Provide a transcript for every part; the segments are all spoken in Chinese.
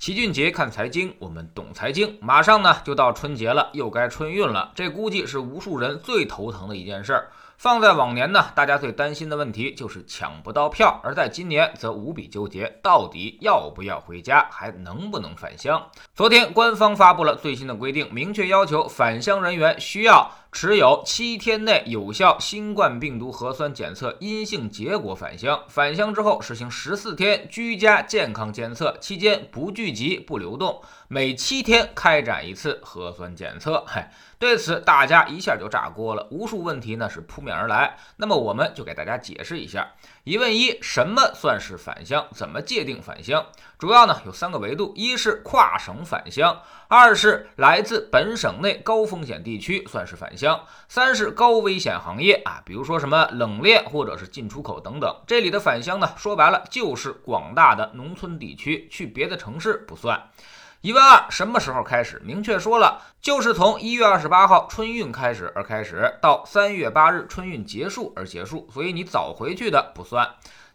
齐俊杰看财经，我们懂财经。马上呢就到春节了，又该春运了，这估计是无数人最头疼的一件事儿。放在往年呢，大家最担心的问题就是抢不到票；而在今年，则无比纠结，到底要不要回家，还能不能返乡？昨天，官方发布了最新的规定，明确要求返乡人员需要持有七天内有效新冠病毒核酸检测阴性结果返乡。返乡之后，实行十四天居家健康监测，期间不聚集、不流动，每七天开展一次核酸检测。嗨。对此，大家一下就炸锅了，无数问题呢是扑面而来。那么，我们就给大家解释一下。疑问一：什么算是返乡？怎么界定返乡？主要呢有三个维度：一是跨省返乡，二是来自本省内高风险地区算是返乡，三是高危险行业啊，比如说什么冷链或者是进出口等等。这里的返乡呢，说白了就是广大的农村地区，去别的城市不算。疑问二：什么时候开始？明确说了，就是从一月二十八号春运开始而开始，到三月八日春运结束而结束，所以你早回去的不算。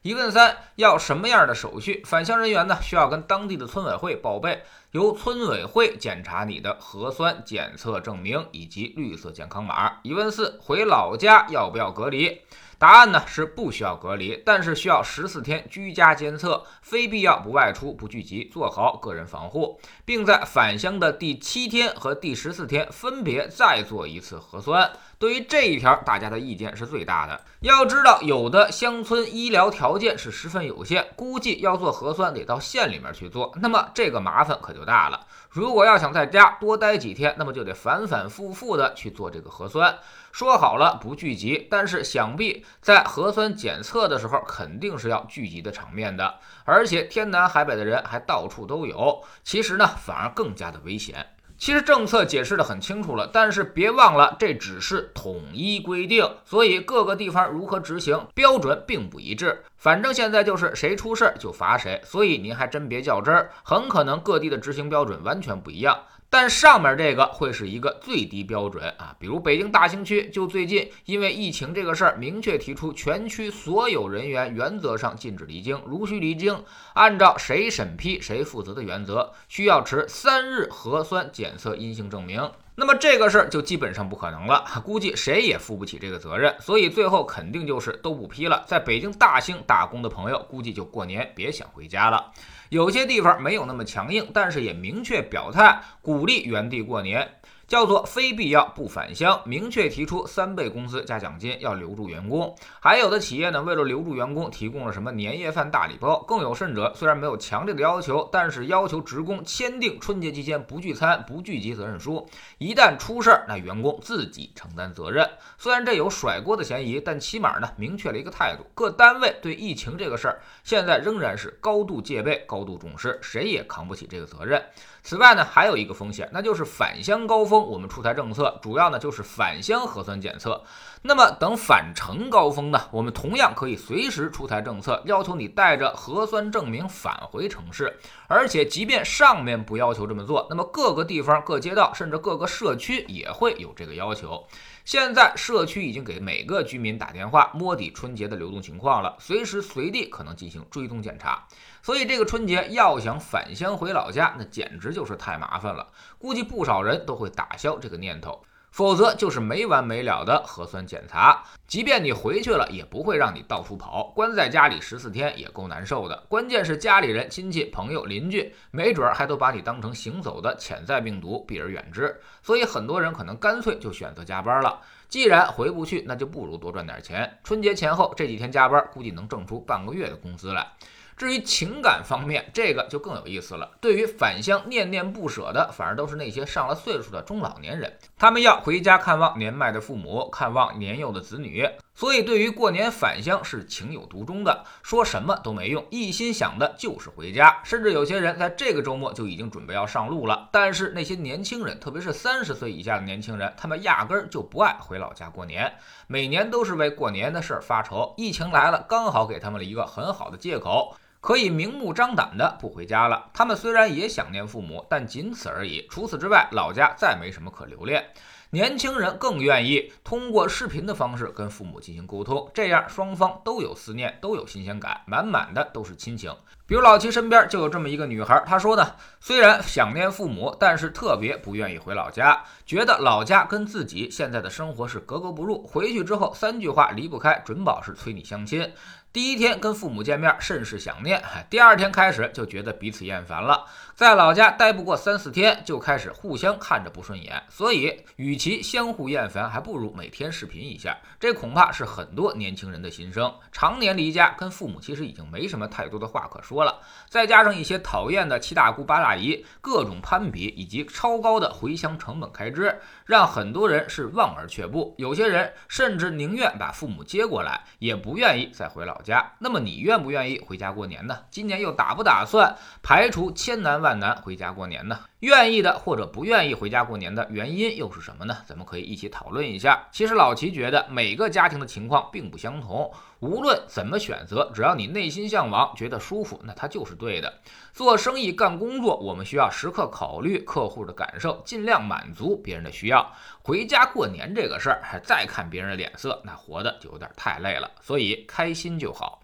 疑问三：要什么样的手续？返乡人员呢，需要跟当地的村委会报备，由村委会检查你的核酸检测证明以及绿色健康码。疑问四：回老家要不要隔离？答案呢是不需要隔离，但是需要十四天居家监测，非必要不外出、不聚集，做好个人防护，并在返乡的第七天和第十四天分别再做一次核酸。对于这一条，大家的意见是最大的。要知道，有的乡村医疗条件是十分有限，估计要做核酸得到县里面去做，那么这个麻烦可就大了。如果要想在家多待几天，那么就得反反复复的去做这个核酸。说好了不聚集，但是想必在核酸检测的时候，肯定是要聚集的场面的，而且天南海北的人还到处都有，其实呢，反而更加的危险。其实政策解释的很清楚了，但是别忘了这只是统一规定，所以各个地方如何执行标准并不一致。反正现在就是谁出事儿就罚谁，所以您还真别较真儿，很可能各地的执行标准完全不一样。但上面这个会是一个最低标准啊，比如北京大兴区就最近因为疫情这个事儿，明确提出全区所有人员原则上禁止离京，如需离京，按照谁审批谁负责的原则，需要持三日核酸检测阴性证明。那么这个事儿就基本上不可能了，估计谁也负不起这个责任，所以最后肯定就是都不批了。在北京大兴打工的朋友，估计就过年别想回家了。有些地方没有那么强硬，但是也明确表态鼓励原地过年。叫做非必要不返乡，明确提出三倍工资加奖金要留住员工。还有的企业呢，为了留住员工，提供了什么年夜饭大礼包。更有甚者，虽然没有强烈的要求，但是要求职工签订春节期间不聚餐、不聚集责任书。一旦出事儿，那员工自己承担责任。虽然这有甩锅的嫌疑，但起码呢，明确了一个态度：各单位对疫情这个事儿，现在仍然是高度戒备、高度重视，谁也扛不起这个责任。此外呢，还有一个风险，那就是返乡高峰我们出台政策，主要呢就是返乡核酸检测。那么等返程高峰呢，我们同样可以随时出台政策，要求你带着核酸证明返回城市。而且，即便上面不要求这么做，那么各个地方、各街道，甚至各个社区也会有这个要求。现在社区已经给每个居民打电话，摸底春节的流动情况了，随时随地可能进行追踪检查。所以这个春节要想返乡回老家，那简直就是太麻烦了。估计不少人都会打消这个念头。否则就是没完没了的核酸检查，即便你回去了，也不会让你到处跑，关在家里十四天也够难受的。关键是家里人、亲戚、朋友、邻居，没准儿还都把你当成行走的潜在病毒，避而远之。所以很多人可能干脆就选择加班了。既然回不去，那就不如多赚点钱。春节前后这几天加班，估计能挣出半个月的工资来。至于情感方面，这个就更有意思了。对于返乡念念不舍的，反而都是那些上了岁数的中老年人，他们要回家看望年迈的父母，看望年幼的子女，所以对于过年返乡是情有独钟的，说什么都没用，一心想的就是回家。甚至有些人在这个周末就已经准备要上路了。但是那些年轻人，特别是三十岁以下的年轻人，他们压根儿就不爱回老家过年，每年都是为过年的事儿发愁。疫情来了，刚好给他们了一个很好的借口。可以明目张胆的不回家了。他们虽然也想念父母，但仅此而已。除此之外，老家再没什么可留恋。年轻人更愿意通过视频的方式跟父母进行沟通，这样双方都有思念，都有新鲜感，满满的都是亲情。比如老齐身边就有这么一个女孩，她说呢，虽然想念父母，但是特别不愿意回老家，觉得老家跟自己现在的生活是格格不入。回去之后三句话离不开，准保是催你相亲。第一天跟父母见面，甚是想念；第二天开始就觉得彼此厌烦了，在老家待不过三四天，就开始互相看着不顺眼。所以，与其相互厌烦，还不如每天视频一下。这恐怕是很多年轻人的心声。常年离家，跟父母其实已经没什么太多的话可说了。再加上一些讨厌的七大姑八大姨，各种攀比以及超高的回乡成本开支，让很多人是望而却步。有些人甚至宁愿把父母接过来，也不愿意再回老。家，家那么你愿不愿意回家过年呢？今年又打不打算排除千难万难回家过年呢？愿意的或者不愿意回家过年的原因又是什么呢？咱们可以一起讨论一下。其实老齐觉得每个家庭的情况并不相同，无论怎么选择，只要你内心向往，觉得舒服，那它就是对的。做生意干工作，我们需要时刻考虑客户的感受，尽量满足别人的需要。回家过年这个事儿，还再看别人的脸色，那活的就有点太累了。所以开心就好。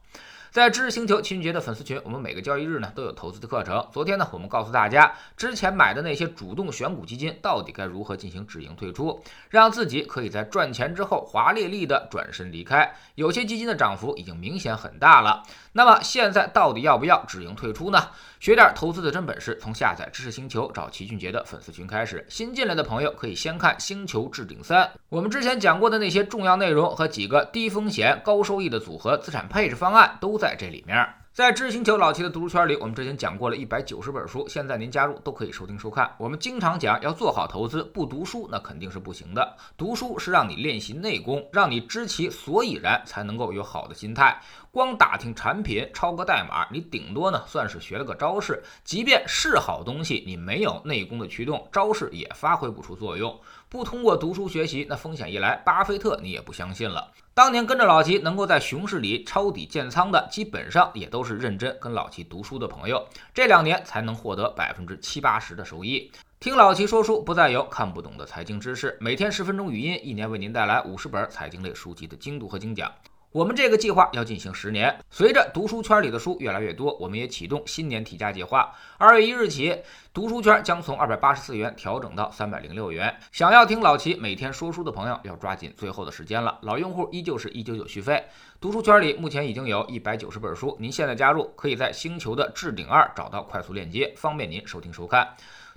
在知识星球情人节的粉丝群，我们每个交易日呢都有投资的课程。昨天呢，我们告诉大家，之前买的那些主动选股基金到底该如何进行止盈退出，让自己可以在赚钱之后华丽丽的转身离开。有些基金的涨幅已经明显很大了，那么现在到底要不要止盈退出呢？学点投资的真本事，从下载知识星球找齐俊杰的粉丝群开始。新进来的朋友可以先看《星球置顶三》，我们之前讲过的那些重要内容和几个低风险高收益的组合资产配置方案都在这里面。在知星球老齐的读书圈里，我们之前讲过了一百九十本书，现在您加入都可以收听收看。我们经常讲要做好投资，不读书那肯定是不行的。读书是让你练习内功，让你知其所以然，才能够有好的心态。光打听产品、抄个代码，你顶多呢算是学了个招式。即便是好东西，你没有内功的驱动，招式也发挥不出作用。不通过读书学习，那风险一来，巴菲特你也不相信了。当年跟着老齐能够在熊市里抄底建仓的，基本上也都是认真跟老齐读书的朋友。这两年才能获得百分之七八十的收益。听老齐说书，不再有看不懂的财经知识。每天十分钟语音，一年为您带来五十本财经类书籍的精读和精讲。我们这个计划要进行十年，随着读书圈里的书越来越多，我们也启动新年提价计划。二月一日起，读书圈将从二百八十四元调整到三百零六元。想要听老齐每天说书的朋友，要抓紧最后的时间了。老用户依旧是一九九续费。读书圈里目前已经有一百九十本书，您现在加入，可以在星球的置顶二找到快速链接，方便您收听收看。